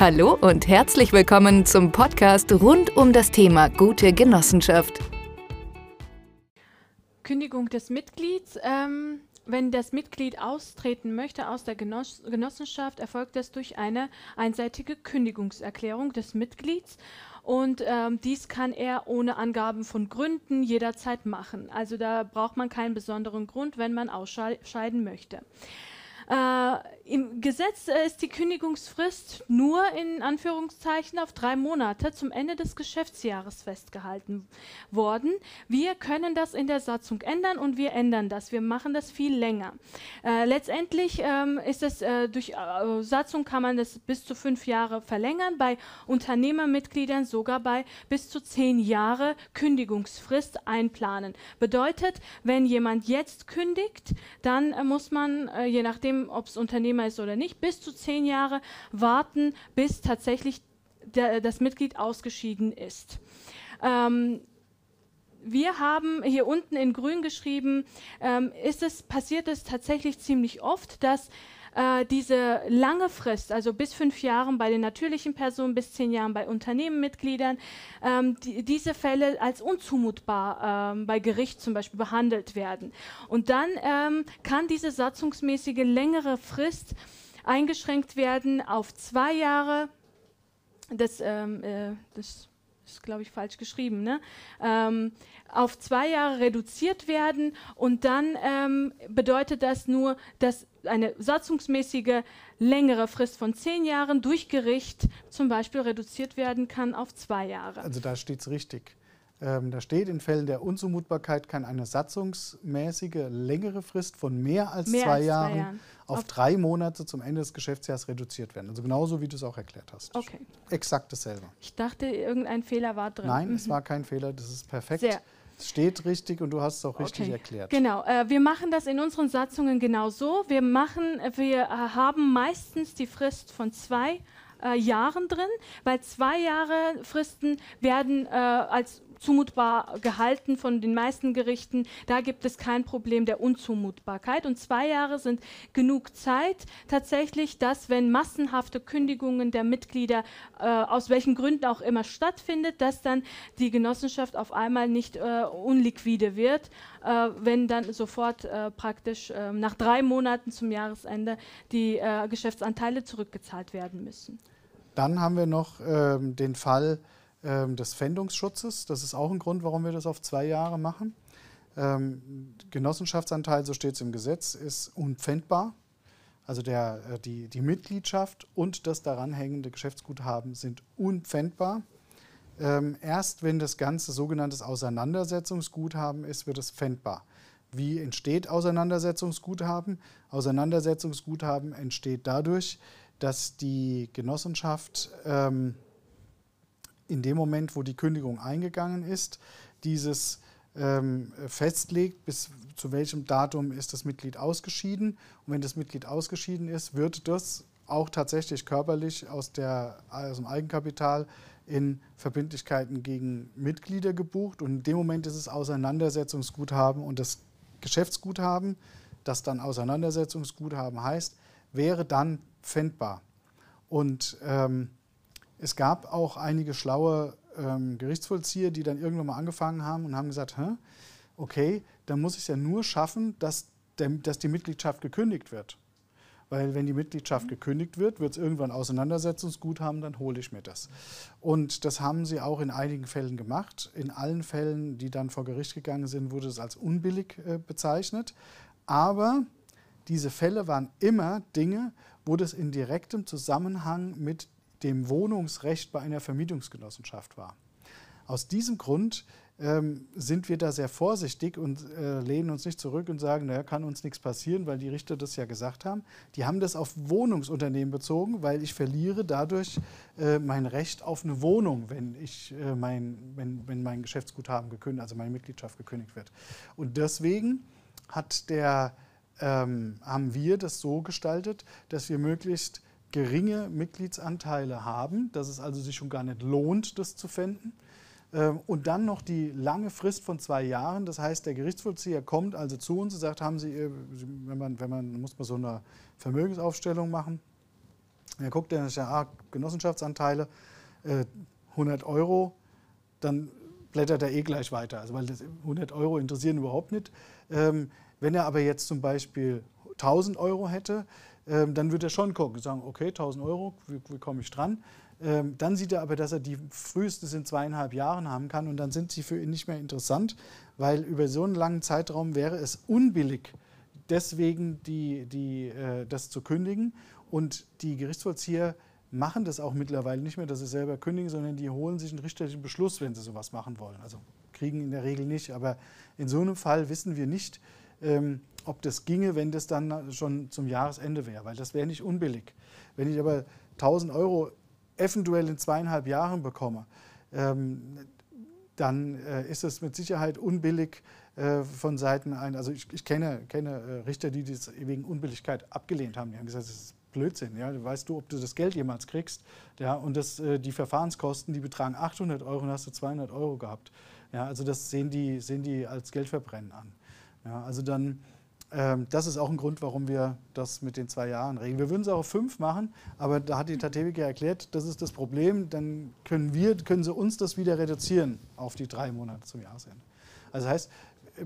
Hallo und herzlich willkommen zum Podcast rund um das Thema gute Genossenschaft. Kündigung des Mitglieds. Ähm, wenn das Mitglied austreten möchte aus der Genoss Genossenschaft, erfolgt das durch eine einseitige Kündigungserklärung des Mitglieds. Und ähm, dies kann er ohne Angaben von Gründen jederzeit machen. Also da braucht man keinen besonderen Grund, wenn man ausscheiden möchte. Äh, Im Gesetz äh, ist die Kündigungsfrist nur in Anführungszeichen auf drei Monate zum Ende des Geschäftsjahres festgehalten worden. Wir können das in der Satzung ändern und wir ändern das. Wir machen das viel länger. Äh, letztendlich ähm, ist es äh, durch äh, Satzung kann man das bis zu fünf Jahre verlängern, bei Unternehmermitgliedern sogar bei bis zu zehn Jahre Kündigungsfrist einplanen. Bedeutet, wenn jemand jetzt kündigt, dann muss man je nachdem ob es Unternehmer ist oder nicht, bis zu zehn Jahre warten, bis tatsächlich der, das Mitglied ausgeschieden ist. Ähm, wir haben hier unten in grün geschrieben, ähm, ist es, passiert es tatsächlich ziemlich oft, dass äh, diese lange Frist, also bis fünf Jahren bei den natürlichen Personen, bis zehn Jahren bei Unternehmenmitgliedern, ähm, die, diese Fälle als unzumutbar ähm, bei Gericht zum Beispiel behandelt werden. Und dann ähm, kann diese satzungsmäßige längere Frist eingeschränkt werden auf zwei Jahre. Das, ähm, äh, das ist, glaube ich, falsch geschrieben, ne? ähm, auf zwei Jahre reduziert werden und dann ähm, bedeutet das nur, dass eine satzungsmäßige längere Frist von zehn Jahren durch Gericht zum Beispiel reduziert werden kann auf zwei Jahre. Also da steht es richtig. Ähm, da steht, in Fällen der Unzumutbarkeit kann eine satzungsmäßige längere Frist von mehr als, mehr zwei, als Jahren zwei Jahren auf, auf drei Monate zum Ende des Geschäftsjahres reduziert werden. Also genauso, wie du es auch erklärt hast. Okay. Exakt dasselbe. Ich dachte, irgendein Fehler war drin. Nein, mhm. es war kein Fehler, das ist perfekt. Sehr. Es steht richtig und du hast es auch richtig okay. erklärt. Genau, äh, wir machen das in unseren Satzungen genau so. Wir, machen, wir äh, haben meistens die Frist von zwei äh, Jahren drin, weil zwei Jahre Fristen werden äh, als zumutbar gehalten von den meisten Gerichten. Da gibt es kein Problem der Unzumutbarkeit. Und zwei Jahre sind genug Zeit tatsächlich, dass wenn massenhafte Kündigungen der Mitglieder äh, aus welchen Gründen auch immer stattfindet, dass dann die Genossenschaft auf einmal nicht äh, unliquide wird, äh, wenn dann sofort äh, praktisch äh, nach drei Monaten zum Jahresende die äh, Geschäftsanteile zurückgezahlt werden müssen. Dann haben wir noch ähm, den Fall, ähm, des Pfändungsschutzes. Das ist auch ein Grund, warum wir das auf zwei Jahre machen. Ähm, Genossenschaftsanteil, so steht es im Gesetz, ist unpfändbar. Also der, äh, die, die Mitgliedschaft und das daran hängende Geschäftsguthaben sind unpfändbar. Ähm, erst wenn das Ganze sogenanntes Auseinandersetzungsguthaben ist, wird es pfändbar. Wie entsteht Auseinandersetzungsguthaben? Auseinandersetzungsguthaben entsteht dadurch, dass die Genossenschaft ähm, in dem Moment, wo die Kündigung eingegangen ist, dieses ähm, festlegt, bis zu welchem Datum ist das Mitglied ausgeschieden. Und wenn das Mitglied ausgeschieden ist, wird das auch tatsächlich körperlich aus, der, aus dem Eigenkapital in Verbindlichkeiten gegen Mitglieder gebucht. Und in dem Moment ist es Auseinandersetzungsguthaben und das Geschäftsguthaben, das dann Auseinandersetzungsguthaben heißt, wäre dann pfändbar. Und ähm, es gab auch einige schlaue ähm, Gerichtsvollzieher, die dann irgendwann mal angefangen haben und haben gesagt, Hä, okay, dann muss ich es ja nur schaffen, dass, der, dass die Mitgliedschaft gekündigt wird. Weil wenn die Mitgliedschaft mhm. gekündigt wird, wird es irgendwann Auseinandersetzungsguthaben, dann hole ich mir das. Und das haben sie auch in einigen Fällen gemacht. In allen Fällen, die dann vor Gericht gegangen sind, wurde es als unbillig äh, bezeichnet. Aber diese Fälle waren immer Dinge, wo das in direktem Zusammenhang mit dem Wohnungsrecht bei einer Vermietungsgenossenschaft war. Aus diesem Grund ähm, sind wir da sehr vorsichtig und äh, lehnen uns nicht zurück und sagen, naja, kann uns nichts passieren, weil die Richter das ja gesagt haben. Die haben das auf Wohnungsunternehmen bezogen, weil ich verliere dadurch äh, mein Recht auf eine Wohnung, wenn, ich, äh, mein, wenn, wenn mein Geschäftsguthaben gekündigt, also meine Mitgliedschaft gekündigt wird. Und deswegen hat der, ähm, haben wir das so gestaltet, dass wir möglichst geringe Mitgliedsanteile haben, dass es also sich schon gar nicht lohnt, das zu fänden. Ähm, und dann noch die lange Frist von zwei Jahren. Das heißt, der Gerichtsvollzieher kommt also zu uns und sagt, haben Sie, wenn man, wenn man muss man so eine Vermögensaufstellung machen, Er guckt dann, ja, ah, Genossenschaftsanteile, äh, 100 Euro, dann blättert er eh gleich weiter. Also weil das 100 Euro interessieren überhaupt nicht. Ähm, wenn er aber jetzt zum Beispiel 1000 Euro hätte, ähm, dann würde er schon gucken, sagen, okay, 1000 Euro, wie, wie komme ich dran? Ähm, dann sieht er aber, dass er die frühestens in zweieinhalb Jahren haben kann und dann sind sie für ihn nicht mehr interessant, weil über so einen langen Zeitraum wäre es unbillig, deswegen die, die, äh, das zu kündigen. Und die Gerichtsvollzieher machen das auch mittlerweile nicht mehr, dass sie selber kündigen, sondern die holen sich einen richterlichen Beschluss, wenn sie sowas machen wollen. Also kriegen in der Regel nicht. Aber in so einem Fall wissen wir nicht, ähm, ob das ginge, wenn das dann schon zum Jahresende wäre, weil das wäre nicht unbillig. Wenn ich aber 1000 Euro eventuell in zweieinhalb Jahren bekomme, ähm, dann äh, ist es mit Sicherheit unbillig äh, von Seiten ein. Also ich, ich kenne, kenne äh, Richter, die das wegen Unbilligkeit abgelehnt haben. Die haben gesagt, das ist Blödsinn. Ja? Weißt du, ob du das Geld jemals kriegst? Ja? Und das, äh, die Verfahrenskosten, die betragen 800 Euro und hast du 200 Euro gehabt. Ja? Also das sehen die, sehen die als Geldverbrennen an. Ja? Also dann ähm, das ist auch ein Grund, warum wir das mit den zwei Jahren regeln. Wir würden es auch auf fünf machen, aber da hat die Tatewika erklärt, das ist das Problem, dann können, wir, können sie uns das wieder reduzieren auf die drei Monate zum Jahresende. Also das heißt,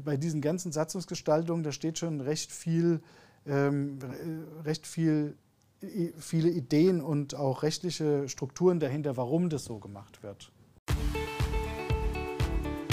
bei diesen ganzen Satzungsgestaltungen, da steht schon recht viel, ähm, recht viel, viele Ideen und auch rechtliche Strukturen dahinter, warum das so gemacht wird.